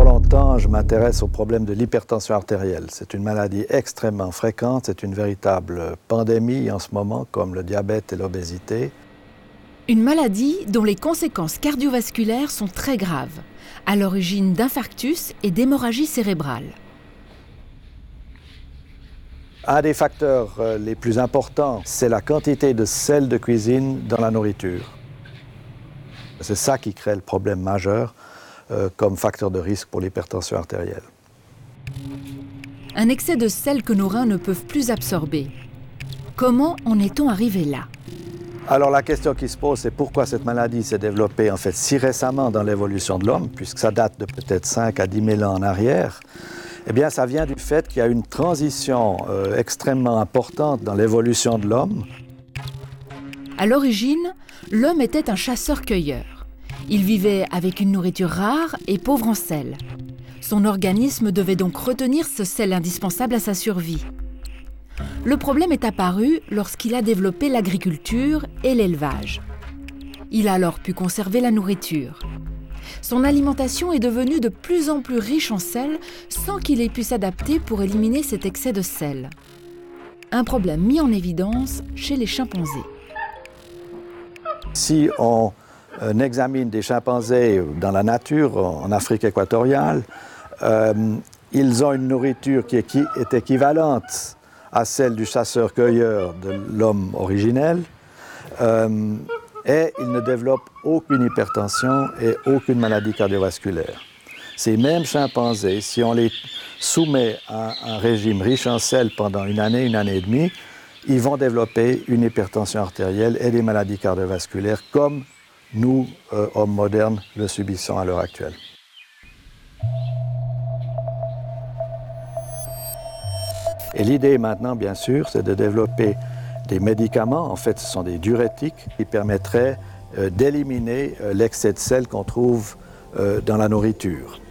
longtemps, je m'intéresse au problème de l'hypertension artérielle. C'est une maladie extrêmement fréquente, c'est une véritable pandémie en ce moment, comme le diabète et l'obésité. Une maladie dont les conséquences cardiovasculaires sont très graves, à l'origine d'infarctus et d'hémorragie cérébrale. Un des facteurs euh, les plus importants, c'est la quantité de sel de cuisine dans la nourriture. C'est ça qui crée le problème majeur euh, comme facteur de risque pour l'hypertension artérielle. Un excès de sel que nos reins ne peuvent plus absorber. Comment en est-on arrivé là? Alors la question qui se pose, c'est pourquoi cette maladie s'est développée en fait si récemment dans l'évolution de l'homme, puisque ça date de peut-être 5 à 10 000 ans en arrière? Eh bien, ça vient du fait qu'il y a une transition euh, extrêmement importante dans l'évolution de l'homme. À l'origine, l'homme était un chasseur-cueilleur. Il vivait avec une nourriture rare et pauvre en sel. Son organisme devait donc retenir ce sel indispensable à sa survie. Le problème est apparu lorsqu'il a développé l'agriculture et l'élevage. Il a alors pu conserver la nourriture son alimentation est devenue de plus en plus riche en sel sans qu'il ait pu s'adapter pour éliminer cet excès de sel. Un problème mis en évidence chez les chimpanzés. Si euh, examine des chimpanzés dans la nature, en Afrique équatoriale, euh, ils ont une nourriture qui est, équivalente à celle du chasseur-cueilleur de l'homme originel. Euh, et ils ne développent aucune hypertension et aucune maladie cardiovasculaire. Ces mêmes chimpanzés, si on les soumet à un régime riche en sel pendant une année, une année et demie, ils vont développer une hypertension artérielle et des maladies cardiovasculaires comme nous, euh, hommes modernes, le subissons à l'heure actuelle. Et l'idée maintenant, bien sûr, c'est de développer des médicaments, en fait ce sont des diurétiques qui permettraient euh, d'éliminer euh, l'excès de sel qu'on trouve dans la nourriture.